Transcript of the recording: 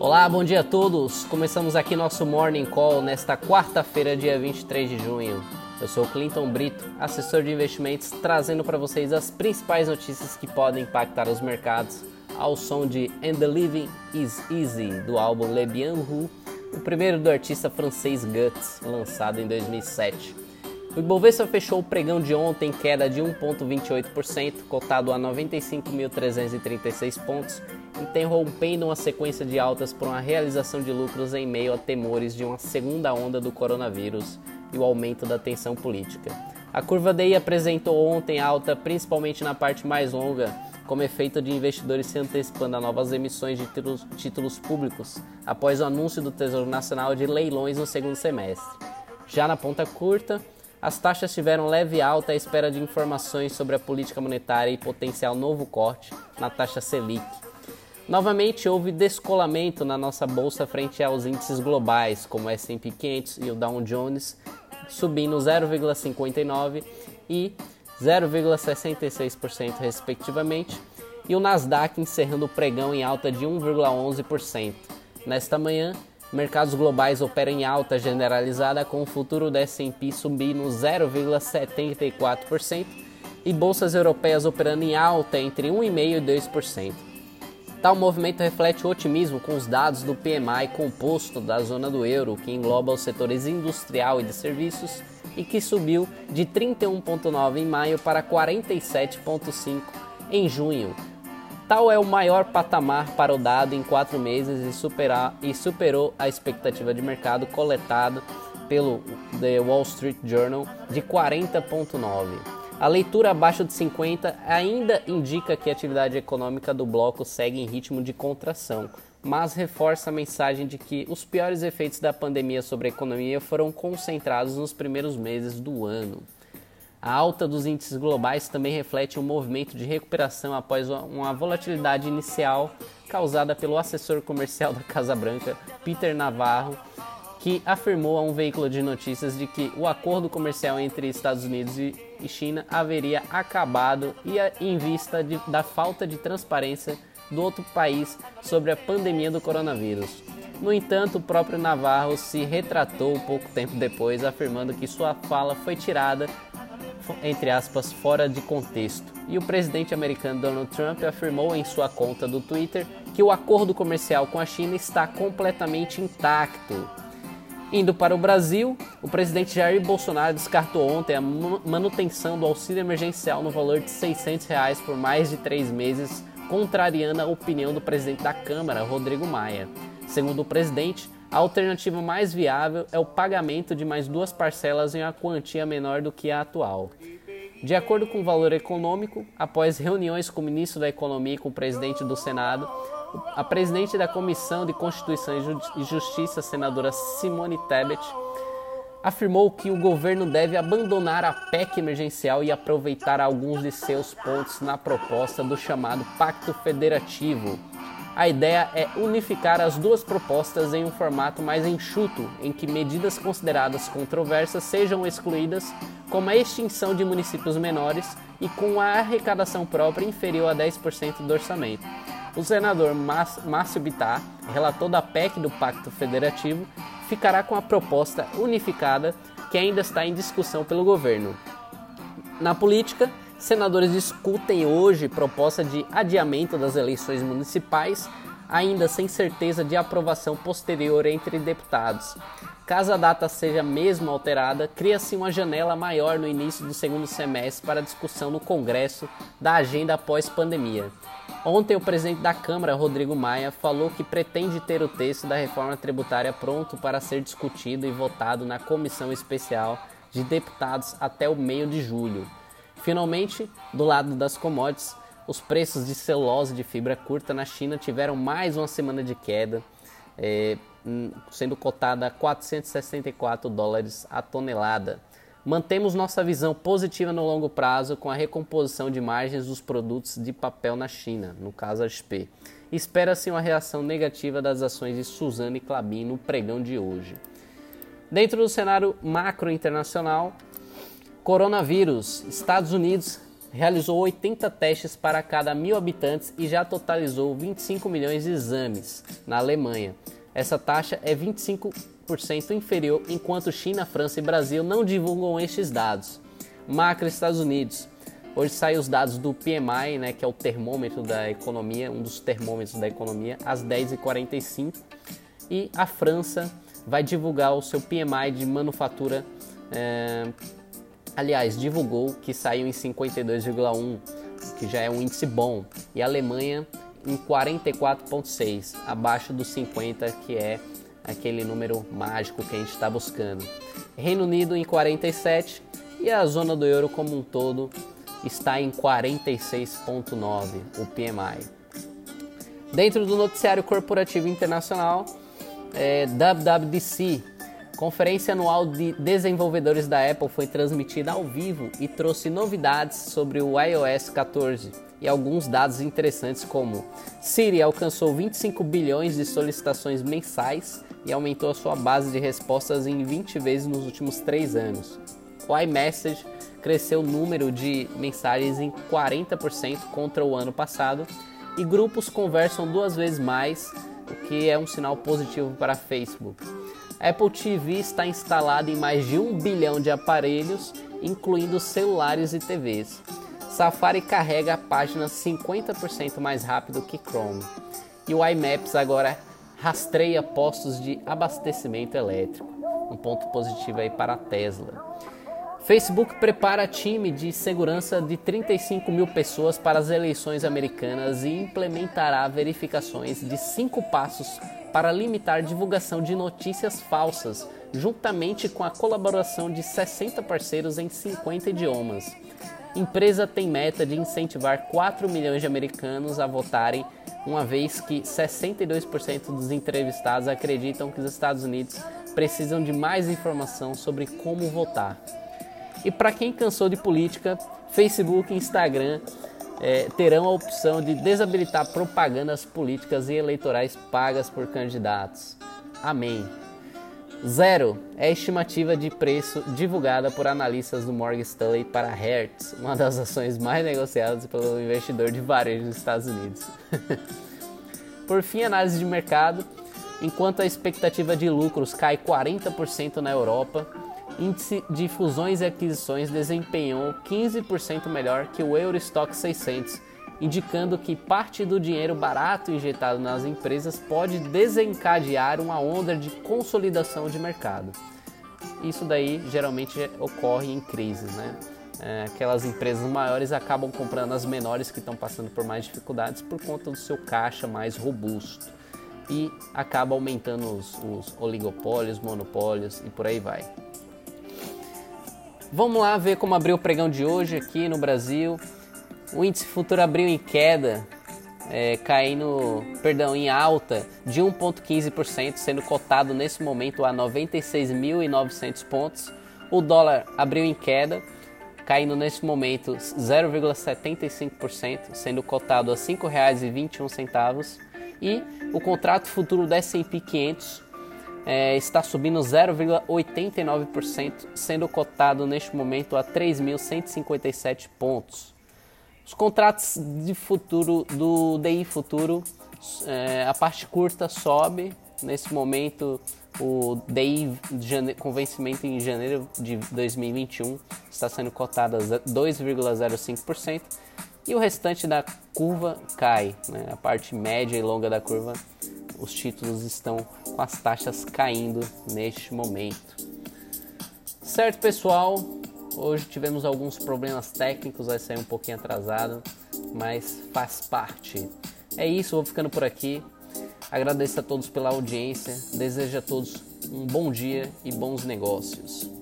Olá, bom dia a todos. Começamos aqui nosso Morning Call nesta quarta-feira, dia 23 de junho. Eu sou Clinton Brito, assessor de investimentos, trazendo para vocês as principais notícias que podem impactar os mercados ao som de And the Living is Easy do álbum Le Bien Hu, o primeiro do artista francês Guts, lançado em 2007. O Ibovespa fechou o pregão de ontem em queda de 1,28%, cotado a 95.336 pontos, interrompendo uma sequência de altas por uma realização de lucros em meio a temores de uma segunda onda do coronavírus e o aumento da tensão política. A curva DI apresentou ontem alta, principalmente na parte mais longa, como efeito de investidores se antecipando a novas emissões de títulos, títulos públicos após o anúncio do Tesouro Nacional de leilões no segundo semestre. Já na ponta curta, as taxas tiveram leve alta à espera de informações sobre a política monetária e potencial novo corte na taxa Selic. Novamente houve descolamento na nossa bolsa frente aos índices globais, como o S&P 500 e o Dow Jones, subindo 0,59 e 0,66% respectivamente, e o Nasdaq encerrando o pregão em alta de 1,11%. Nesta manhã, mercados globais operam em alta generalizada com o futuro do S&P subindo 0,74% e bolsas europeias operando em alta entre 1,5% e 2%. Tal movimento reflete o otimismo com os dados do PMI composto da zona do euro, que engloba os setores industrial e de serviços, e que subiu de 31,9 em maio para 47,5 em junho. Tal é o maior patamar para o dado em quatro meses e, superar, e superou a expectativa de mercado coletada pelo The Wall Street Journal de 40,9. A leitura abaixo de 50 ainda indica que a atividade econômica do bloco segue em ritmo de contração, mas reforça a mensagem de que os piores efeitos da pandemia sobre a economia foram concentrados nos primeiros meses do ano. A alta dos índices globais também reflete um movimento de recuperação após uma volatilidade inicial causada pelo assessor comercial da Casa Branca, Peter Navarro, que afirmou a um veículo de notícias de que o acordo comercial entre Estados Unidos e China haveria acabado e em vista de, da falta de transparência do outro país sobre a pandemia do coronavírus. No entanto, o próprio Navarro se retratou pouco tempo depois, afirmando que sua fala foi tirada, entre aspas, fora de contexto. E o presidente americano Donald Trump afirmou em sua conta do Twitter que o acordo comercial com a China está completamente intacto Indo para o Brasil, o presidente Jair Bolsonaro descartou ontem a manutenção do auxílio emergencial no valor de 600 reais por mais de três meses, contrariando a opinião do presidente da Câmara, Rodrigo Maia. Segundo o presidente, a alternativa mais viável é o pagamento de mais duas parcelas em uma quantia menor do que a atual. De acordo com o valor econômico, após reuniões com o ministro da Economia e com o presidente do Senado, a presidente da Comissão de Constituição e Justiça, senadora Simone Tebet, afirmou que o governo deve abandonar a PEC emergencial e aproveitar alguns de seus pontos na proposta do chamado Pacto Federativo. A ideia é unificar as duas propostas em um formato mais enxuto, em que medidas consideradas controversas sejam excluídas, como a extinção de municípios menores e com a arrecadação própria inferior a 10% do orçamento. O senador Márcio Bittar, relator da PEC do Pacto Federativo, ficará com a proposta unificada que ainda está em discussão pelo governo. Na política, senadores discutem hoje proposta de adiamento das eleições municipais, ainda sem certeza de aprovação posterior entre deputados. Caso a data seja mesmo alterada, cria-se uma janela maior no início do segundo semestre para discussão no Congresso da agenda após pandemia. Ontem, o presidente da Câmara, Rodrigo Maia, falou que pretende ter o texto da reforma tributária pronto para ser discutido e votado na comissão especial de deputados até o meio de julho. Finalmente, do lado das commodities, os preços de celulose de fibra curta na China tiveram mais uma semana de queda, é, sendo cotada a 464 dólares a tonelada. Mantemos nossa visão positiva no longo prazo com a recomposição de margens dos produtos de papel na China, no caso a HP, espera-se uma reação negativa das ações de Suzano e Clabin no pregão de hoje. Dentro do cenário macro internacional, coronavírus, Estados Unidos realizou 80 testes para cada mil habitantes e já totalizou 25 milhões de exames na Alemanha. Essa taxa é 25% inferior, enquanto China, França e Brasil não divulgam estes dados. Macro Estados Unidos. Hoje saem os dados do PMI, né, que é o termômetro da economia, um dos termômetros da economia, às 10h45. E a França vai divulgar o seu PMI de manufatura é, aliás, divulgou que saiu em 52,1, que já é um índice bom, e a Alemanha em 44,6, abaixo dos 50, que é aquele número mágico que a gente está buscando. Reino Unido em 47 e a zona do euro como um todo está em 46,9, o PMI. Dentro do noticiário corporativo internacional, é, WWDC Conferência anual de desenvolvedores da Apple foi transmitida ao vivo e trouxe novidades sobre o iOS 14 e alguns dados interessantes como Siri alcançou 25 bilhões de solicitações mensais e aumentou a sua base de respostas em 20 vezes nos últimos 3 anos. O iMessage cresceu o número de mensagens em 40% contra o ano passado e grupos conversam duas vezes mais, o que é um sinal positivo para Facebook. Apple TV está instalada em mais de um bilhão de aparelhos, incluindo celulares e TVs. Safari carrega a página 50% mais rápido que Chrome. E o iMaps agora rastreia postos de abastecimento elétrico. Um ponto positivo aí para a Tesla. Facebook prepara time de segurança de 35 mil pessoas para as eleições americanas e implementará verificações de cinco passos para limitar divulgação de notícias falsas, juntamente com a colaboração de 60 parceiros em 50 idiomas. Empresa tem meta de incentivar 4 milhões de americanos a votarem, uma vez que 62% dos entrevistados acreditam que os Estados Unidos precisam de mais informação sobre como votar. E para quem cansou de política, Facebook e Instagram é, terão a opção de desabilitar propagandas políticas e eleitorais pagas por candidatos. Amém. Zero é a estimativa de preço divulgada por analistas do Morgan Stanley para Hertz, uma das ações mais negociadas pelo investidor de varejo dos Estados Unidos. por fim, análise de mercado. Enquanto a expectativa de lucros cai 40% na Europa, índice de fusões e aquisições desempenhou 15% melhor que o Eurostock 600, indicando que parte do dinheiro barato injetado nas empresas pode desencadear uma onda de consolidação de mercado. Isso daí geralmente ocorre em crises, né? É, aquelas empresas maiores acabam comprando as menores que estão passando por mais dificuldades por conta do seu caixa mais robusto e acaba aumentando os, os oligopólios, monopólios e por aí vai. Vamos lá ver como abriu o pregão de hoje aqui no Brasil. O índice futuro abriu em queda, é, caindo, perdão, em alta de 1,15%, sendo cotado nesse momento a 96.900 pontos. O dólar abriu em queda, caindo nesse momento 0,75%, sendo cotado a R$ 5,21. E o contrato futuro da S&P 500 é, está subindo 0,89%, sendo cotado neste momento a 3.157 pontos. Os contratos de futuro do DI futuro, é, a parte curta sobe. Nesse momento, o DI com vencimento em janeiro de 2021 está sendo cotado a 2,05% e o restante da curva cai. Né? A parte média e longa da curva os títulos estão com as taxas caindo neste momento. Certo, pessoal? Hoje tivemos alguns problemas técnicos, vai sair um pouquinho atrasado, mas faz parte. É isso, vou ficando por aqui. Agradeço a todos pela audiência, desejo a todos um bom dia e bons negócios.